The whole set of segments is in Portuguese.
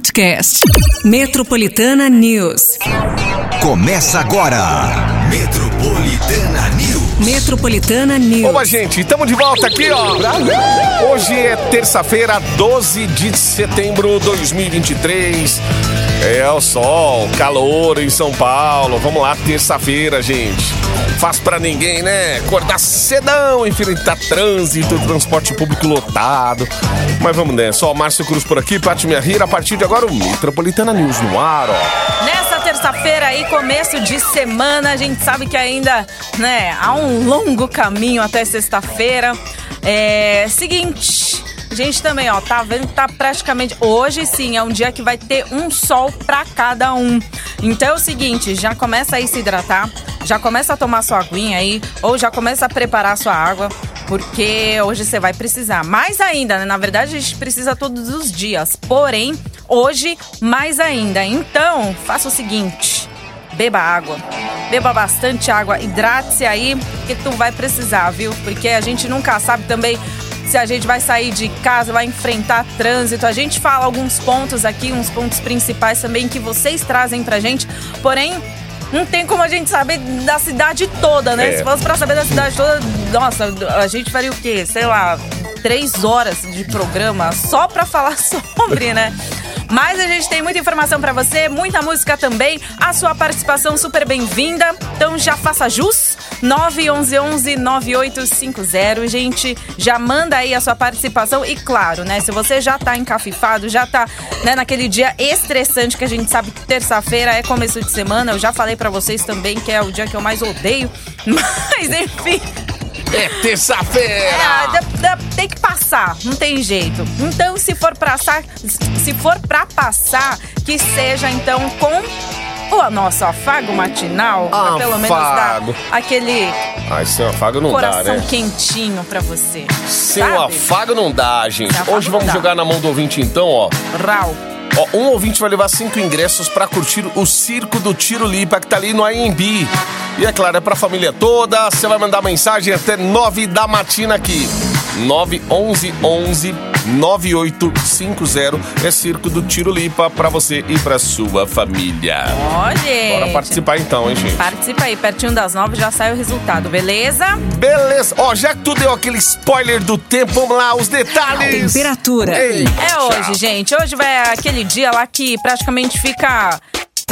podcast. Metropolitana News. Começa agora. Metropolitana News. Metropolitana News. Opa, gente, estamos de volta aqui, ó. Hoje é terça-feira, 12 de setembro de 2023. É o sol, calor em São Paulo. Vamos lá, terça-feira, gente. Faz pra ninguém, né? Acordar cedão, enfrentar trânsito, transporte público lotado. Mas vamos nessa. Ó, Márcio Cruz por aqui, Paty Minha Rira. A partir de agora, o Metropolitana News no ar, ó. Nessa terça-feira aí, começo de semana, a gente sabe que ainda, né, há um longo caminho até sexta-feira. É, seguinte, gente também, ó, tá vendo que tá praticamente. Hoje sim, é um dia que vai ter um sol pra cada um. Então é o seguinte, já começa a ir se hidratar, já começa a tomar sua aguinha aí, ou já começa a preparar sua água, porque hoje você vai precisar. Mais ainda, né? Na verdade, a gente precisa todos os dias. Porém, hoje, mais ainda. Então, faça o seguinte beba água. Beba bastante água, hidrate-se aí, que tu vai precisar, viu? Porque a gente nunca sabe também se a gente vai sair de casa, vai enfrentar trânsito. A gente fala alguns pontos aqui, uns pontos principais também que vocês trazem pra gente. Porém, não tem como a gente saber da cidade toda, né? É. Se fosse pra saber da cidade toda, nossa, a gente faria o quê? Sei lá, três horas de programa só pra falar sobre, né? Mas a gente tem muita informação pra você, muita música também. A sua participação super bem-vinda. Então já faça jus. 911-9850, gente. Já manda aí a sua participação. E claro, né? Se você já tá encafifado, já tá né, naquele dia estressante que a gente sabe que terça-feira é começo de semana. Eu já falei pra vocês também que é o dia que eu mais odeio. Mas enfim. É terça-feira! É, tem que passar, não tem jeito. Então, se for pra passar, se for pra passar, que seja então com o nosso afago matinal, pra pelo menos Afago. aquele Ai, sem afago não dá, coração né? quentinho pra você. Sem sabe? afago não dá, gente. Afago Hoje vamos dá. jogar na mão do ouvinte então, ó. Rau. Ó, um ouvinte vai levar cinco ingressos pra curtir o Circo do Tiro Lipa, que tá ali no AMB. E é claro, é pra família toda. Você vai mandar mensagem até nove da matina aqui. 911 9850 é Circo do Tiro Lipa pra você e pra sua família. Olha. Bora participar então, hein, gente? Participa aí, pertinho das nove já sai o resultado, beleza? Beleza. Ó, já que tu deu aquele spoiler do tempo, vamos lá, os detalhes. Temperatura. Ei, É hoje, gente. Hoje vai aquele dia lá que praticamente fica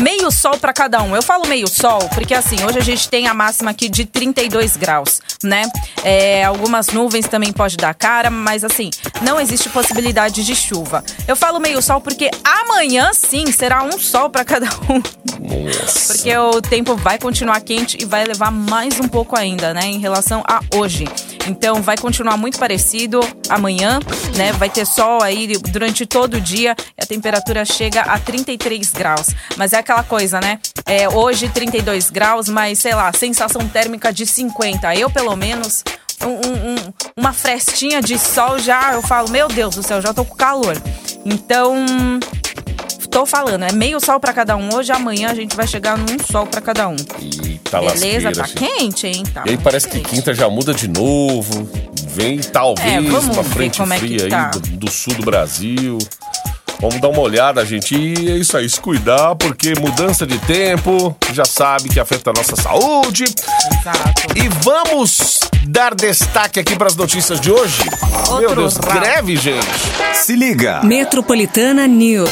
meio sol pra cada um. Eu falo meio sol porque assim, hoje a gente tem a máxima aqui de 32 graus, né? É, algumas nuvens também pode dar cara, mas assim, não existe possibilidade de chuva. Eu falo meio sol porque amanhã sim será um sol pra cada um. Nossa. Porque o tempo vai continuar quente e vai levar mais um pouco ainda, né, em relação a hoje. Então vai continuar muito parecido amanhã, né? Vai ter sol aí durante todo o dia e a temperatura chega a 33 graus. Mas é aquela coisa, né? É, hoje 32 graus, mas sei lá, sensação térmica de 50. Eu, pelo menos, um- um- um- uma frestinha de sol já, eu falo, meu Deus do céu, já tô com calor. Então, tô falando, é meio sol pra cada um. Hoje, amanhã a gente vai chegar num sol pra cada um. Eita Beleza? lasqueira, Tá gente. quente, hein? Tá E aí parece que quente. quinta já muda de novo. Vem talvez É, uma frente é que fria aí tá. do, do sul do Brasil. Vamos dar uma olhada, gente. E é isso aí, se cuidar, porque mudança de tempo, já sabe que afeta a nossa saúde. Exato. E vamos dar destaque aqui para as notícias de hoje. Meu Outro Deus, rabo. greve, gente. Se liga. Metropolitana News.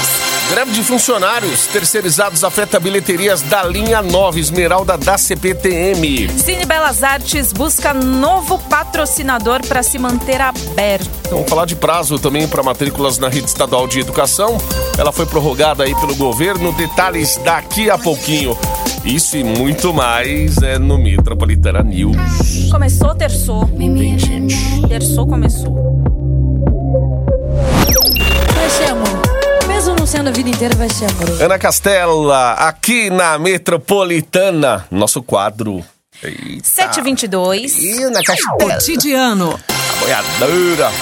Greve de funcionários terceirizados afeta bilheterias da linha 9 Esmeralda da CPTM. Cine Belas Artes busca novo patrocinador para se manter aberto. Vamos falar de prazo também para matrículas na rede estadual de educação. Ela foi prorrogada aí pelo governo. Detalhes daqui a pouquinho. Isso e muito mais é no Metropolitana News. Começou, terçou. Vem, gente. Terçou, começou. Não sendo a vida inteira, vai ser amor. Ana Castela, aqui na Metropolitana. Nosso quadro. Eita. 722. Ih, Ana Castela. Cotidiano. Boiadeira.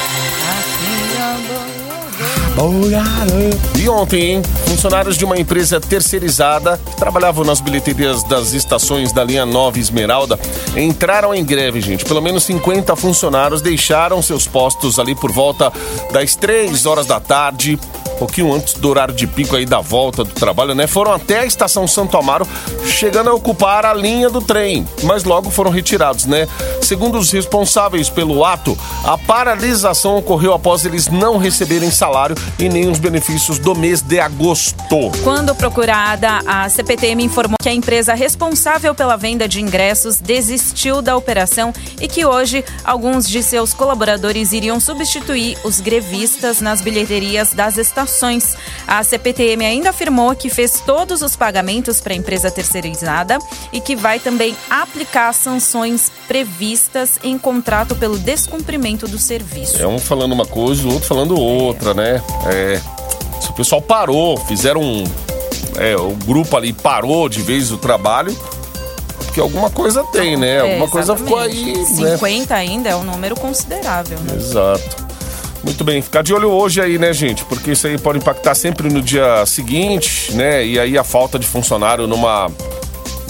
E ontem, hein? Funcionários de uma empresa terceirizada que trabalhavam nas bilheterias das estações da linha 9 Esmeralda entraram em greve, gente. Pelo menos 50 funcionários deixaram seus postos ali por volta das 3 horas da tarde. Pouquinho antes do horário de pico aí da volta do trabalho, né? Foram até a estação Santo Amaro, chegando a ocupar a linha do trem, mas logo foram retirados, né? Segundo os responsáveis pelo ato, a paralisação ocorreu após eles não receberem salário e nem os benefícios do mês de agosto. Quando procurada, a CPTM informou que a empresa responsável pela venda de ingressos desistiu da operação e que hoje alguns de seus colaboradores iriam substituir os grevistas nas bilheterias das estações. A CPTM ainda afirmou que fez todos os pagamentos para a empresa terceirizada e que vai também aplicar sanções previstas em contrato pelo descumprimento do serviço. É um falando uma coisa, o outro falando outra, né? É. Se o pessoal parou, fizeram um. É, o grupo ali parou de vez o trabalho, porque alguma coisa tem, né? Alguma É, coisa ficou aí. exatamente. Né? 50 ainda é um número considerável, né? Exato. Muito bem, ficar de olho hoje aí, né, gente? Porque isso aí pode impactar sempre no dia seguinte, né? E aí a falta de funcionário numa,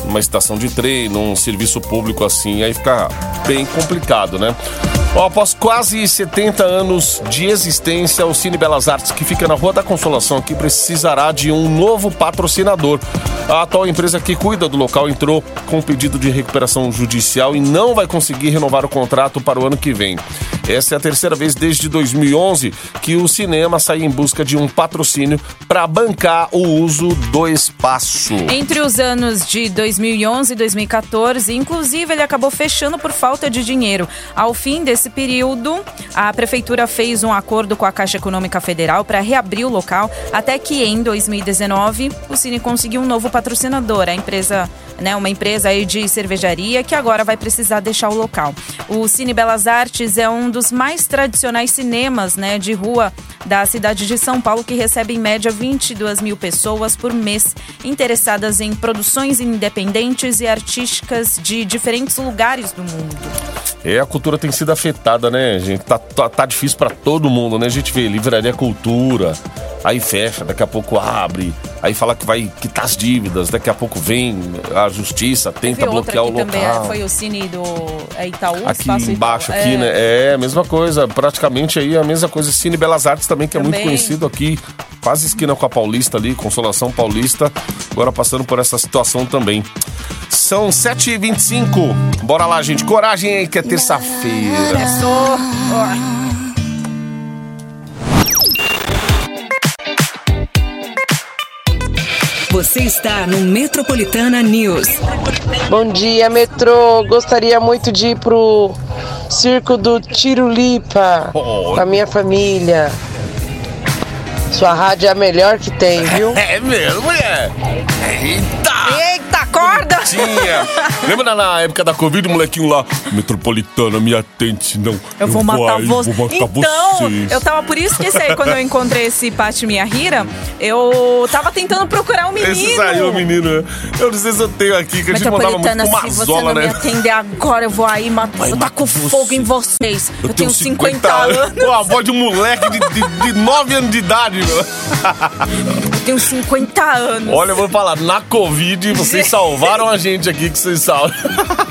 numa estação de trem, num serviço público assim, aí fica bem complicado, né? Após quase 70 anos de existência, o Cine Belas Artes, que fica na Rua da Consolação aqui, precisará de um novo patrocinador. A atual empresa que cuida do local entrou com pedido de recuperação judicial e não vai conseguir renovar o contrato para o ano que vem. Essa é a terceira vez desde 2011 que o cinema sai em busca de um patrocínio para bancar o uso do espaço. Entre os anos de 2011 e 2014, inclusive, ele acabou fechando por falta de dinheiro. Ao fim desse período, a prefeitura fez um acordo com a Caixa Econômica Federal para reabrir o local, até que em 2019 o Cine conseguiu um novo patrocinador, a empresa, né, uma empresa aí de cervejaria que agora vai precisar deixar o local. O Cine Belas Artes é um dos mais tradicionais cinemas, né, de rua da cidade de São Paulo, que recebe em média 22 mil pessoas por mês interessadas em produções independentes e artísticas de diferentes lugares do mundo. É, a cultura tem sido afetada, né, gente? Tá, tá, tá difícil pra todo mundo, né? A gente vê livraria cultura, aí fecha, daqui a pouco abre, aí fala que vai quitar as dívidas, daqui a pouco vem a justiça, tenta bloquear o que também local. é- foi o Cine do é, Itaú, Aqui embaixo, Itaú. aqui, É. né? É a mesma coisa, praticamente aí a mesma coisa. Cine Belas Artes também, que é muito Também. conhecido aqui, quase esquina com a Paulista ali, Consolação Paulista. Agora passando por essa situação também. São 7h25. Bora lá, gente. Coragem aí que é terça-feira. Começou. Você está no Metropolitana News. Bom dia, metrô. Gostaria muito de ir pro circo do Tirulipa Oh. com a minha família. Sua rádio é a melhor que tem, viu? É mesmo, mulher? Eita! Eita, acorda! Tinha! Lembra na época da Covid, o molequinho lá? Metropolitana, me atende, senão Eu vou matar você. Vou matar então, vocês. eu tava por isso que esse aí, quando eu encontrei esse Pati Minha Rira, eu tava tentando procurar um menino. Esse saiu, menino. né? Eu não sei se eu tenho aqui, que a gente mandava muito Metropolitana, com se você mazola, não me né? atender agora, eu vou aí matar. Eu matar taco você. fogo em vocês. Eu, tenho 50, anos. Com a voz de um moleque de, de, de 9 anos de idade, meu. Eu tenho 50 anos. Olha, eu vou falar, na Covid, vocês salvaram a gente aqui, que vocês salvam.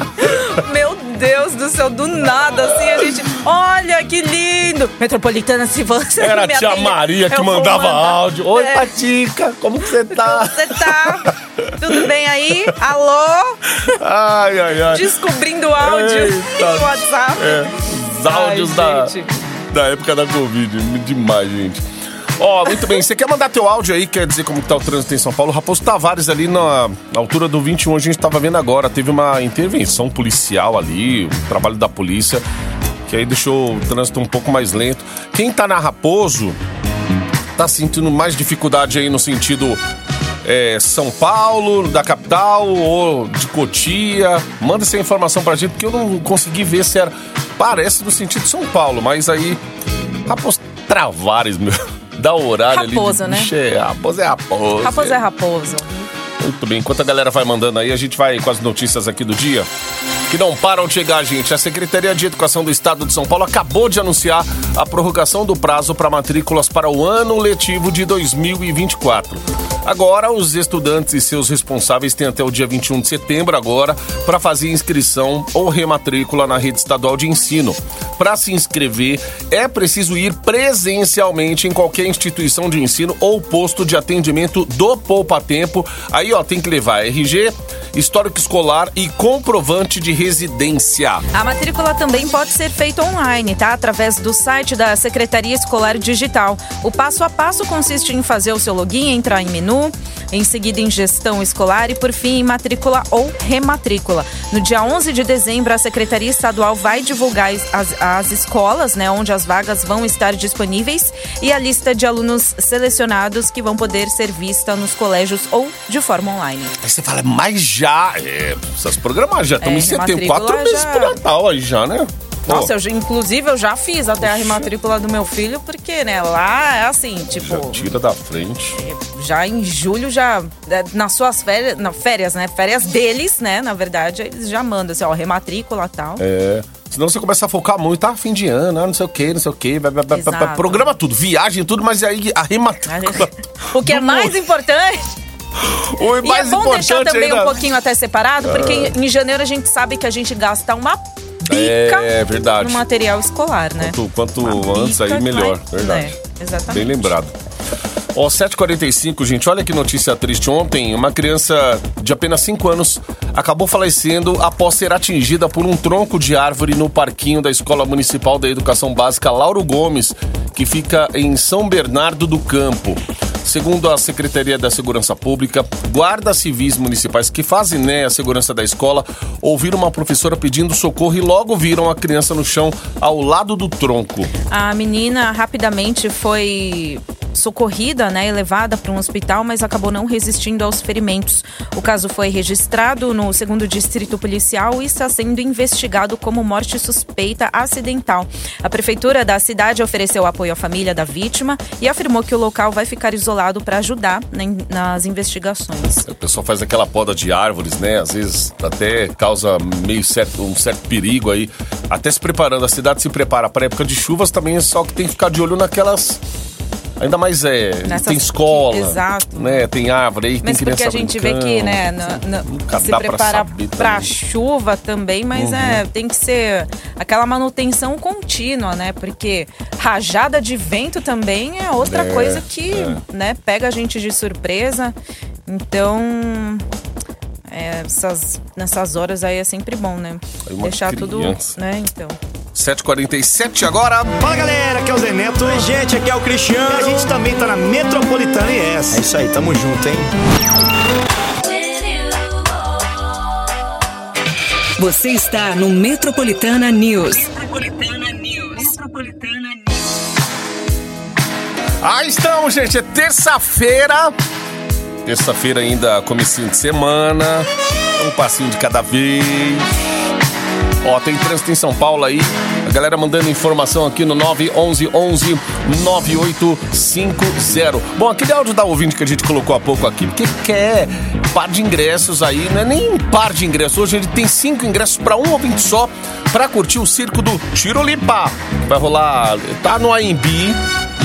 Meu Deus do céu, do nada, assim, a gente. Olha que lindo! Metropolitana, se você. Era a tia atender, Maria que mandava áudio. Oi, É. Patica, como que você tá? Você tá? Tudo bem aí? Alô? Ai, ai, ai. Descobrindo áudio no WhatsApp. É, os áudios Ai, da, gente. da época da Covid. Demais, gente. Ó, muito bem. Você quer mandar teu áudio aí? Quer dizer como que tá o trânsito em São Paulo? Raposo Tavares ali na altura do 21, a gente tava vendo agora. Teve uma intervenção policial ali, o trabalho da polícia, que aí deixou o trânsito um pouco mais lento. Quem tá na Raposo tá sentindo mais dificuldade aí no sentido é, São Paulo, da capital ou de Cotia. Manda essa informação pra gente, porque eu não consegui ver se era. Parece no sentido São Paulo, mas aí. Raposo Travares, meu. Dá o horário Raposo, ali. de- né? É, Raposo é raposo. Raposo é raposo. Muito bem, enquanto a galera vai mandando aí, a gente vai com as notícias aqui do dia. Que não param de chegar, gente. A Secretaria de Educação do Estado de São Paulo acabou de anunciar a prorrogação do prazo para matrículas para o ano letivo de 2024. Agora, os estudantes e seus responsáveis têm até o dia 21 de setembro agora para fazer inscrição ou rematrícula na rede estadual de ensino. Para se inscrever, é preciso ir presencialmente em qualquer instituição de ensino ou posto de atendimento do Poupa Tempo. Aí, ó, tem que levar RG, histórico escolar e comprovante de residência. A matrícula também pode ser feita online, tá? Através do site da Secretaria Escolar Digital. O passo a passo consiste em fazer o seu login, entrar em menu, em seguida em gestão escolar e, por fim, em matrícula ou rematrícula. No dia 11 de dezembro, a Secretaria Estadual vai divulgar as, as escolas, né, onde as vagas vão estar disponíveis e a lista de alunos selecionados que vão poder ser vista nos colégios ou de forma online. Aí você fala, mas já, é, essas programas já estamos É, em setembro, quatro meses já- pro Natal aí já, né? Nossa, eu, já- inclusive eu já fiz até a rematrícula do meu filho, porque, né, lá é assim, já tipo, tira da frente. já em julho, já é, nas suas férias, na, férias, né? Férias deles, né? Na verdade, eles já mandam assim, ó, rematrícula e tal. É. Senão você começa a focar muito, tá? Fim de ano, ah, não sei o que, não sei o que, Exato. programa tudo, viagem, tudo, mas aí a rematrícula. O que é mais moço. importante. O E mais é bom deixar também ainda. um pouquinho até separado, porque em, em janeiro a gente sabe que a gente gasta uma pica É, verdade. no material escolar, né? Quanto, quanto antes aí, melhor. vai- Verdade. É, exatamente. Bem lembrado. Ó, 7h45, gente, olha que notícia triste. Ontem, uma criança de apenas 5 anos acabou falecendo após ser atingida por um tronco de árvore no parquinho da Escola Municipal da Educação Básica Lauro Gomes, que fica em São Bernardo do Campo. Segundo a Secretaria da Segurança Pública, guardas civis municipais que fazem né, a segurança da escola ouviram uma professora pedindo socorro e logo viram a criança no chão ao lado do tronco. A menina rapidamente foi socorrida, né, e levada para um hospital, mas acabou não resistindo aos ferimentos. O caso foi registrado no segundo distrito policial e está sendo investigado como morte suspeita acidental. A prefeitura da cidade ofereceu apoio à família da vítima e afirmou que o local vai ficar isolado para ajudar né, nas investigações. O pessoal faz aquela poda de árvores, né? Às vezes até causa meio certo, um certo perigo aí. Até se preparando, a cidade se prepara para época de chuvas também, só que tem que ficar de olho naquelas. Ainda mais é. Nessas tem escola. Exato. Né? Tem árvore aí, Mas tem porque criança a gente vê que, né, Nunca se prepara também. chuva também, mas é, tem que ser aquela manutenção contínua, né? Porque rajada de vento também é outra É, coisa que, é. né, pega a gente de surpresa. Então, é, essas, nessas horas aí é sempre bom, né? Deixar tudo, criança. né, então. 7h47 agora. Fala galera, aqui é o Zé Neto. Oi, gente, aqui é o Cristiano. E a gente também tá na Metropolitana IS. É isso aí, tamo junto, hein? Você está no Metropolitana News. Ah, estamos, gente. É terça-feira. Terça-feira ainda, comecinho de semana. Um passinho de cada vez. Ó, tem trânsito em São Paulo aí. A galera mandando informação aqui no 911 11 9850. Bom, aquele áudio da ouvinte que a gente colocou há pouco aqui, porque quer par de ingressos aí, não é nem par de ingressos. Hoje ele tem cinco ingressos para um ouvinte só para curtir o circo do Tirolipa. Vai rolar, tá no AMB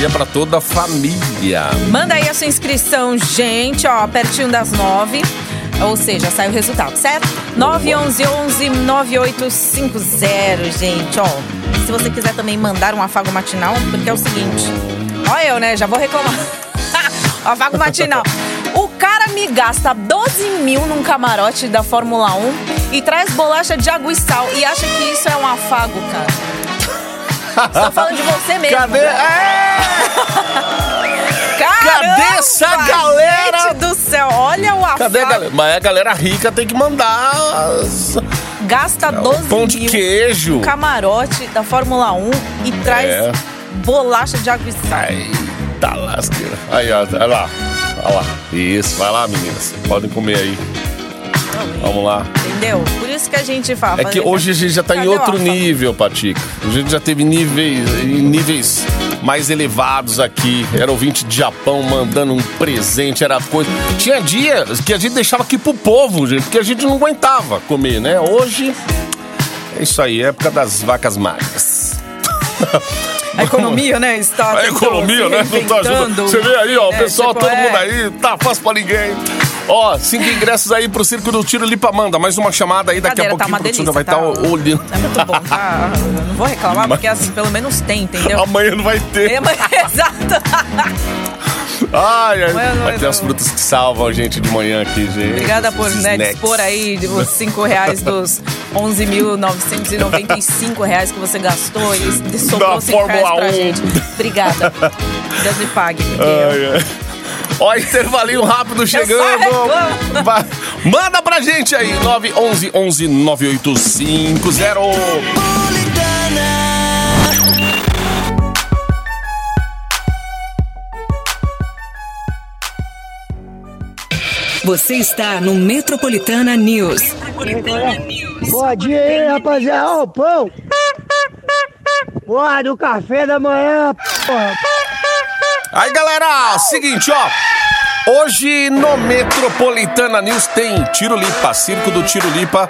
e é para toda a família. Manda aí a sua inscrição, gente, ó, pertinho das nove. Ou seja, sai o resultado, certo? 911-9850, gente, ó. Se você quiser também mandar um afago matinal, porque é o seguinte. Ó eu, né? Já vou reclamar. afago matinal. O cara me gasta 12 mil num camarote da Fórmula 1 e traz bolacha de água e sal e acha que isso é um afago, cara. Estou falando de você mesmo. Cadê? É! Caramba, Cadê essa galera? Gente do céu, olha o afago. Cadê a galera? Mas a galera rica tem que mandar as- Gasta 12 pão de mil queijo. no camarote da Fórmula 1 e traz É. bolacha de água e sal. Eita lasqueira. Aí, ó, olha lá. Olha lá. Isso, vai lá, meninas. Podem comer aí. Vamos lá. Entendeu? Por isso que a gente fala. É que hoje a gente já tá em Cadê o outro nível, Patica. A gente já teve níveis, em níveis mais elevados aqui. Era ouvinte de Japão mandando um presente, era coisa. Tinha dias que a gente deixava aqui pro povo, gente, porque a gente não aguentava comer, né? Hoje é isso aí, época das vacas magras. A economia, né? Está A economia, né? Não tá ajudando. Você vê aí, ó, o É, pessoal, tipo, todo é. mundo aí, tá fácil pra ninguém. Ó, cinco ingressos aí pro Circo do Tiro Lipa Manda. Mais uma chamada aí, daqui a tá pouquinho o produção já vai delícia, estar olhando. É muito bom, tá? Eu Não vou reclamar, porque assim, pelo menos tem, entendeu? Amanhã não vai ter. Mas- Exato. Ai, ai. Amanhã não Vai ter as frutas que salvam a gente de manhã aqui, gente. Obrigada por né, dispor aí os 5 reais dos 11.995 reais que você gastou e sobrou Da 5 reais Fórmula pra 1. gente. Obrigada. Deus me pague. porque Ai, ai. Ó, intervalinho rápido chegando. reclamo. Vai. Manda pra gente aí, 911 11 9850. Você está no Metropolitana News. Bom dia aí, rapaziada. Ó, o pão. Porra, do café da manhã, porra. Aí, galera, seguinte, ó. Hoje no Metropolitana News tem Tiro Lipa, Circo do Tiro Lipa,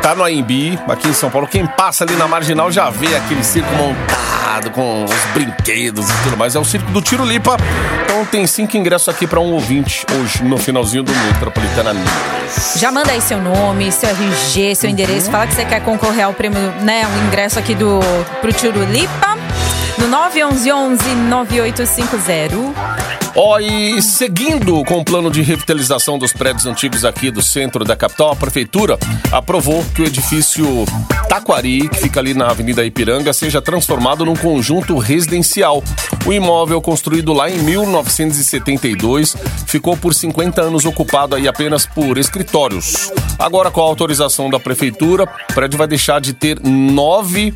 tá no AMB, aqui em São Paulo. Quem passa ali na Marginal já vê aquele circo montado com os brinquedos e tudo mais. É o Circo do Tiro Lipa. Então tem cinco ingressos aqui pra um ouvinte hoje no finalzinho do Metropolitana News. Já manda aí seu nome, seu RG, seu endereço. Fala que você quer concorrer ao prêmio, né? O ingresso aqui do pro Tiro Lipa. No 911 9850. Ó, e seguindo com o plano de revitalização dos prédios antigos aqui do centro da capital, a prefeitura aprovou que o edifício Taquari, que fica ali na Avenida Ipiranga, seja transformado num conjunto residencial. O imóvel, construído lá em 1972, ficou por 50 anos ocupado aí apenas por escritórios. Agora, com a autorização da prefeitura, o prédio vai deixar de ter nove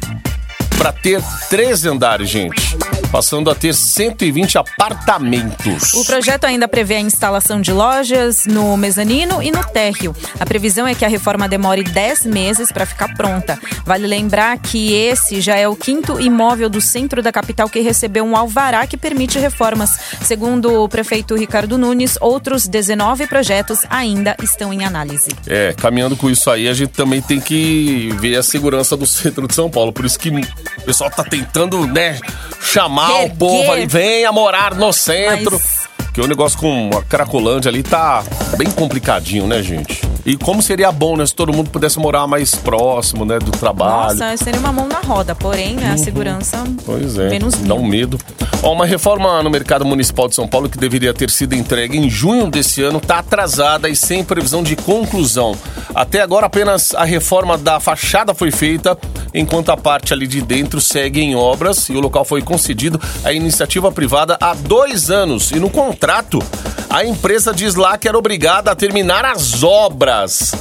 para ter três andares, gente. Passando a ter 120 apartamentos. O projeto ainda prevê a instalação de lojas no mezanino e no térreo. A previsão é que a reforma demore 10 meses para ficar pronta. Vale lembrar que esse já é o quinto imóvel do centro da capital que recebeu um alvará que permite reformas. Segundo o prefeito Ricardo Nunes, outros 19 projetos ainda estão em análise. É, caminhando com isso aí, a gente também tem que ver a segurança do centro de São Paulo. Por isso que o pessoal tá tentando, né, chamar o Erguer. povo ali, venha morar no centro. Mas- Porque o negócio com a Cracolândia ali tá bem complicadinho, né, gente? E como seria bom, né, se todo mundo pudesse morar mais próximo, né, do trabalho. Nossa, seria uma mão na roda, porém, né, a segurança Uhum. Pois é, menos dá um medo. Ó, uma reforma no mercado municipal de São Paulo que deveria ter sido entregue em junho desse ano está atrasada e sem previsão de conclusão. Até agora apenas a reforma da fachada foi feita, enquanto a parte ali de dentro segue em obras e o local foi concedido à iniciativa privada há dois anos. E no contrato, a empresa diz lá que era obrigada a terminar as obras.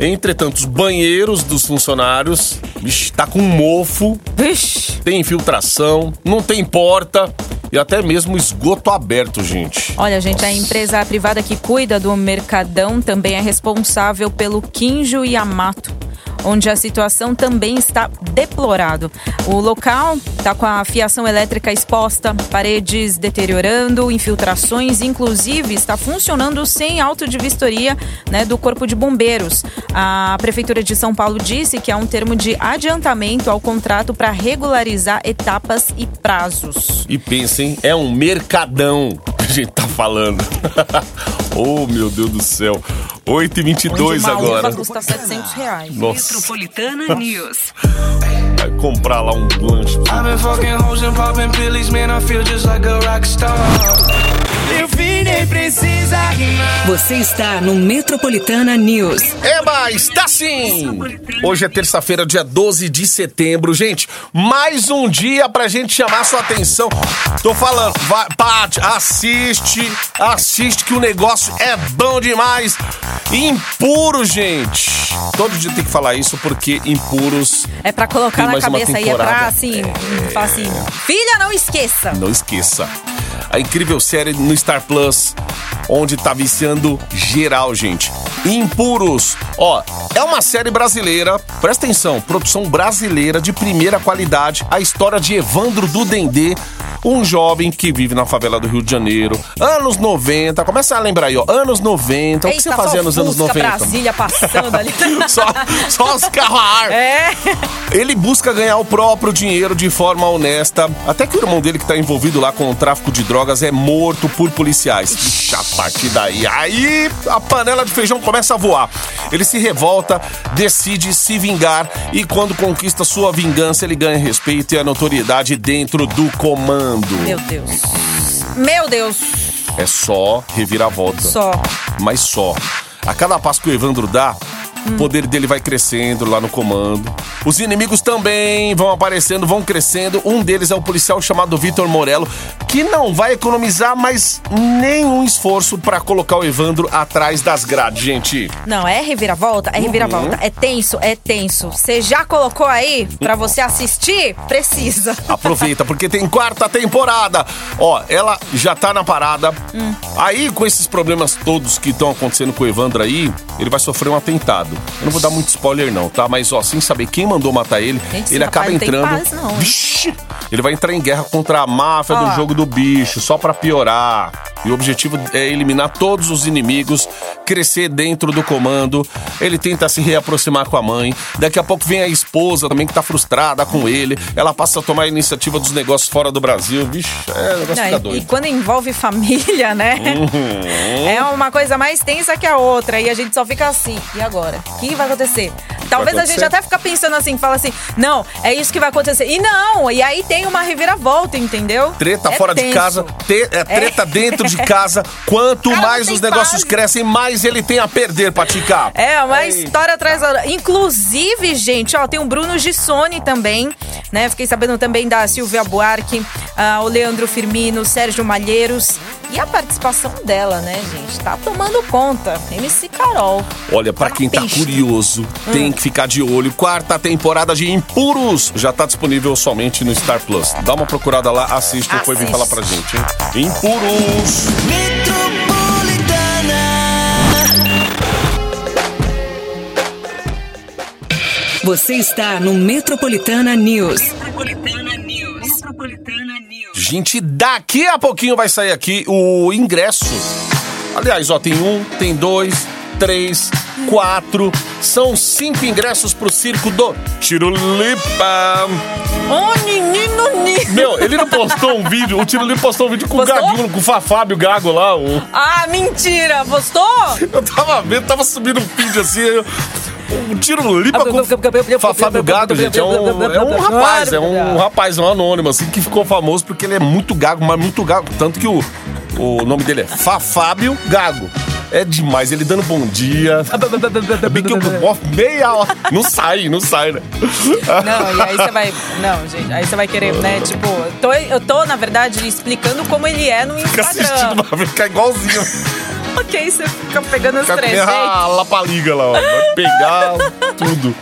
Entretanto, os banheiros dos funcionários, vixe, tá com mofo, Vixe. tem infiltração, não tem porta e até mesmo esgoto aberto, gente. Olha, gente, a empresa privada que cuida do Mercadão também é responsável pelo Quinjo e Amato. Onde a situação também está deplorável. O local está com a fiação elétrica exposta, paredes deteriorando, infiltrações, inclusive está funcionando sem auto de vistoria né, do Corpo de Bombeiros. A Prefeitura de São Paulo disse que há um termo de adiantamento ao contrato para regularizar etapas e prazos. E é um mercadão que a gente tá falando. oh, meu Deus do céu. 8h22 Uma agora. uva custa 700 reais. Nossa, Metropolitana News. vai comprar lá um lanche. I've been fucking hoes and popping pillies, man. I feel just like a rock star. Meu fim nem precisa rimar. Você está no Metropolitana News. Eba, está sim! Hoje é terça-feira, dia 12 de setembro. Gente, mais um dia pra gente chamar sua atenção. Tô falando, vai, Paty, assiste, assiste que o negócio é bom demais. Impuros, gente. Todo dia tem que falar isso porque impuros, É pra colocar na cabeça aí, é pra assim, falar assim, filha, não esqueça. não esqueça. A incrível série no Star Plus onde tá viciando geral, gente. Impuros. Ó, é uma série brasileira, presta atenção, produção brasileira de primeira qualidade, a história de Evandro do Dendê, um jovem que vive na favela do Rio de Janeiro, anos 90, começa a lembrar aí, ó, anos 90, o que você Eita, fazia nos anos Fusca, 90? Brasília passando ali. só, só os carros a ar. É. Ele busca ganhar o próprio dinheiro de forma honesta, até que o irmão dele que tá envolvido lá com o tráfico de drogas é morto por policiais. Ixi, a partir daí, aí a panela de feijão começa a voar. Ele se revolta, decide se vingar e quando conquista sua vingança, ele ganha respeito e a notoriedade dentro do comando. Meu Deus. Meu Deus. É só reviravolta. Só. Mas só. A cada passo que o Evandro dá, o poder dele vai crescendo lá no comando. Os inimigos também vão aparecendo, vão crescendo. Um deles é o policial chamado Vitor Morello, que não vai economizar mais nenhum esforço pra colocar o Evandro atrás das grades, gente. Não, é reviravolta? É reviravolta. Uhum. É tenso, é tenso. Você já colocou aí pra você assistir? Precisa. Aproveita, porque tem quarta temporada. Ó, ela já tá na parada. Aí, com esses problemas todos que estão acontecendo com o Evandro aí, ele vai sofrer um atentado. Eu não vou dar muito spoiler, não, tá? Mas, ó, sem saber quem mandou matar ele, Gente, ele acaba entrando. paz, não? Vixe! Ele vai entrar em guerra contra a máfia Ó. do jogo do bicho, só pra piorar. E o objetivo é eliminar todos os inimigos, crescer dentro do comando. Ele tenta se reaproximar com a mãe. Daqui a pouco vem a esposa também, que tá frustrada com ele. Ela passa a tomar a iniciativa dos negócios fora do Brasil. Vixe, é, o negócio Não, fica e, e doido. quando envolve família, né? Uhum. É uma coisa mais tensa que a outra. E a gente só fica assim. E agora? Aqui vai acontecer. Talvez a gente até fica pensando assim, fala assim, não, é isso que vai acontecer. E não, e aí tem uma reviravolta, entendeu? Treta É fora de tenso. casa, te- é treta dentro de casa. Quanto mais os negócios paz. crescem, mais ele tem a perder, Patica. É, uma Ei. história atrás da. Inclusive, gente, ó, tem o Bruno Gissoni também, né? Fiquei sabendo também da Silvia Buarque, ah, o Leandro Firmino, o Sérgio Malheiros. E a participação dela, né, gente? Tá tomando conta. MC Carol. Olha, pra Tá quem tá curioso, tem que ficar de olho. Quarta temporada de Impuros já tá disponível somente no Star Plus. Dá uma procurada lá, assiste, depois vem falar pra gente, hein? Impuros! Você está no Metropolitana News. Gente, daqui a pouquinho vai sair aqui o ingresso. Aliás, ó, tem um, tem dois, três, quatro. São cinco ingressos pro circo do Tirulipa. Ô, menino, menino. Meu, ele não postou um vídeo, o Tirulipa postou um vídeo com Postou? o Gaguinho, com o Fá- Fábio Gago lá. O... Ah, mentira. Postou? Eu tava vendo, tava subindo um vídeo assim. eu- O Tirulipa com Fá- Fábio Gago, gente, é um, é um rapaz, é um rapaz, um anônimo, assim, que ficou famoso porque ele é muito gago, mas muito gago. Tanto que o, o nome dele é Fá Fábio Gago. É demais, ele dando bom dia. É bem que eu, ó, meia hora. Não sai, não sai, né? Não, e aí você vai. Não, gente, aí você vai querer, né? Tipo, eu tô, eu tô, na verdade, explicando como ele é no Fica assistindo, Instagram. vai ficar igualzinho. Ok, você fica pegando os três. a lapaliga lá, ó. Vai pegar tudo.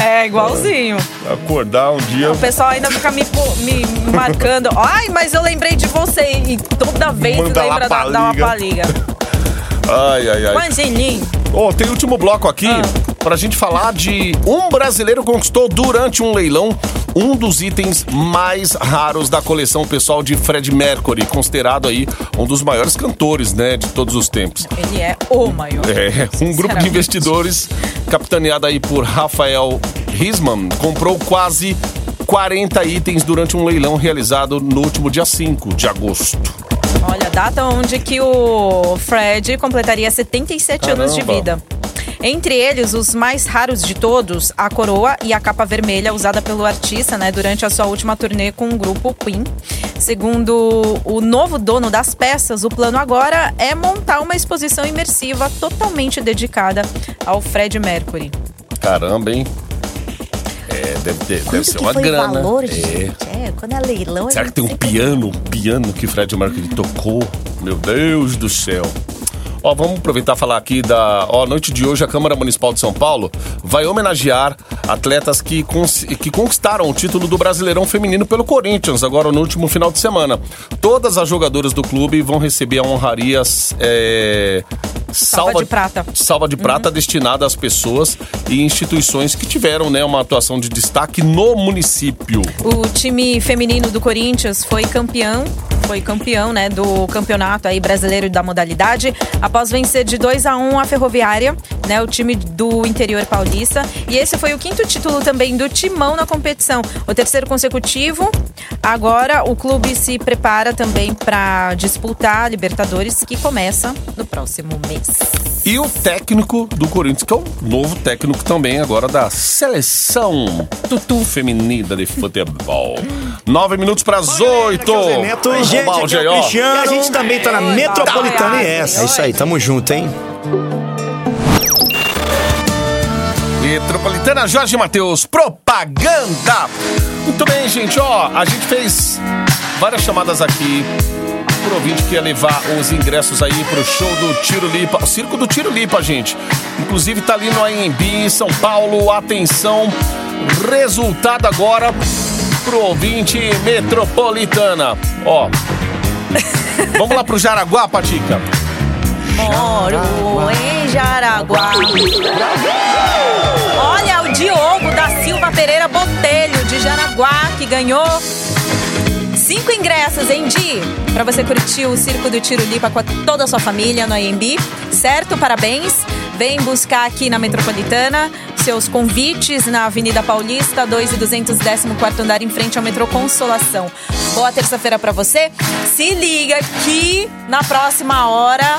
É, igualzinho. Acordar um dia. O pessoal ainda fica me, me marcando. Ai, mas eu lembrei de você. E toda vez Manda lembra da, da lapaliga. Ai, ai, ai. Mangelinho. Ó, tem último bloco aqui Ah. pra gente falar de um brasileiro conquistou durante um leilão um dos itens mais raros da coleção pessoal de Fred Mercury, considerado aí um dos maiores cantores, né, de todos os tempos. Ele é o maior. É, um grupo de investidores, capitaneado aí por Rafael Risman, comprou quase 40 itens durante um leilão realizado no último dia 5 de agosto. Olha, data onde que o Fred completaria 77 anos de Caramba. vida. Entre eles, os mais raros de todos, a coroa e a capa vermelha usada pelo artista né, durante a sua última turnê com o grupo Queen. Segundo o novo dono das peças, o plano agora é montar uma exposição imersiva totalmente dedicada ao Fred Mercury. Caramba, hein? É, deve, deve Quanto ser que uma grana. valor, é. É, quando é leilão... Será a que tem um piano, um piano que Fred Mercury tocou? Meu Deus do céu. Ó, vamos aproveitar e falar aqui da ó, noite de hoje a Câmara Municipal de São Paulo vai homenagear atletas que, cons- que conquistaram o título do Brasileirão Feminino pelo Corinthians, agora no último final de semana. Todas as jogadoras do clube vão receber a honraria é, Salva de prata. salva de prata destinada às pessoas e instituições que tiveram né, uma atuação de destaque no município. O time feminino do Corinthians foi campeão, foi campeão, né, do campeonato aí brasileiro da modalidade, após vencer de 2 a 1 a Ferroviária, né, o time do interior paulista, e esse foi o quinto título também do Timão na competição, o terceiro consecutivo. Agora o clube se prepara também para disputar a Libertadores que começa no próximo mês. E o técnico do Corinthians, que é o novo técnico também agora da seleção Tutu Feminina de Futebol. Nove minutos para as oito. Gente, aqui é o ó. Cristiano. E a gente também tá na Metropolitana IS. É isso aí, tamo junto, hein? Metropolitana Jorge Matheus, propaganda. Muito bem, gente, ó, a gente fez várias chamadas aqui pro ouvinte que ia levar os ingressos aí pro show do Tiro Lipa, o circo do Tiro Lipa, gente. Inclusive tá ali no AMB, São Paulo, atenção, resultado agora pro ouvinte metropolitana. Ó, vamos lá pro Jaraguá, Patica. Moro em Jaraguá. Olha o Diogo da Silva Pereira Botelho de Jaraguá que ganhou cinco ingressos, hein, Di? Pra você curtir o Circo do Tiro Lipa com toda a sua família no AMB, certo? Parabéns. Vem buscar aqui na Metropolitana seus convites na Avenida Paulista, 2 e 214 andar em frente ao metrô Consolação. Boa terça-feira pra você. Se liga que na próxima hora.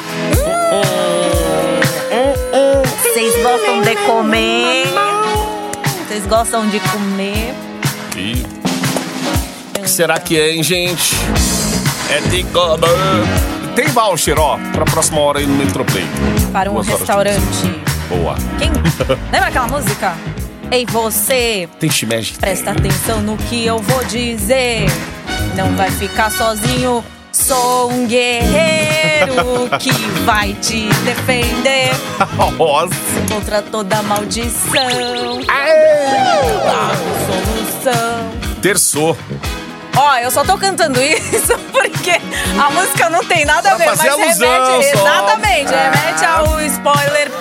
Vocês gostam de comer? Vocês gostam de comer? Será que é, hein, gente? É de comer. Tem voucher, ó, pra próxima hora aí no Metroplay. Para um Duas restaurante. Boa. Quem? Lembra aquela música? Ei, você, Tem shimeji. presta atenção no que eu vou dizer. Não vai ficar sozinho. Sou um guerreiro que vai te defender Nossa. contra toda maldição. Dá solução. Terçou. Ó, eu só tô cantando isso porque a música não tem nada a ver, mas alusão remete. só. Exatamente, Ah. remete ao spoiler.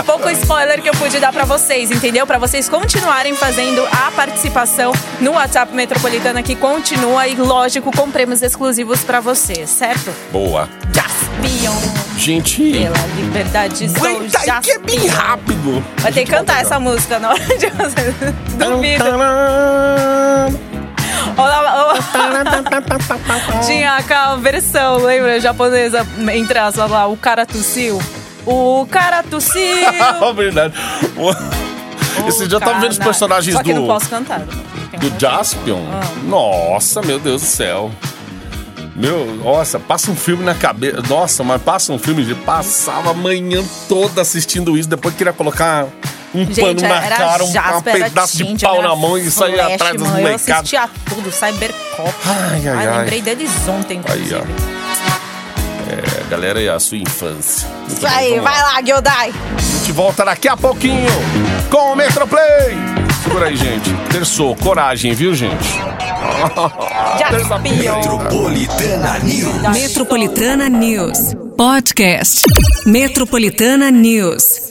Um pouco spoiler que eu pude dar pra vocês, entendeu? Pra vocês continuarem fazendo a participação no WhatsApp Metropolitana que continua e, lógico, com prêmios exclusivos pra vocês, certo? Boa. Jaspion, Gente. pela liberdade sou aí que é bem Jaspion. rápido. Vai ter que cantar essa música na hora de você. Duvido. Tinha aquela versão, lembra? Japonesa, entre as lá, o cara tossiu. O cara tossiu. Verdade. Esse dia eu tava vendo os personagens Só que do, não posso cantar. do Jaspion. Ah. Nossa, meu Deus do céu. Meu, nossa, passa um filme na cabeça. Nossa, mas passa um filme. Passava a manhã toda assistindo isso. Depois queria colocar um Gente, pano na cara, um, Jasper, um pedaço de pau na mão e sair atrás dos mano. Eu molecados. assistia tudo, Cybercop. Ai, ai, ai. lembrei deles ontem, Aí, inclusive. ó. É, galera, e a sua infância. Muito Isso bem, aí, vai lá, Gyodai. A gente volta daqui a pouquinho com o Metroplay. Segura aí, gente. Terçou, coragem, viu, gente? Metropolitana News. Metropolitana News. Podcast. Metropolitana News.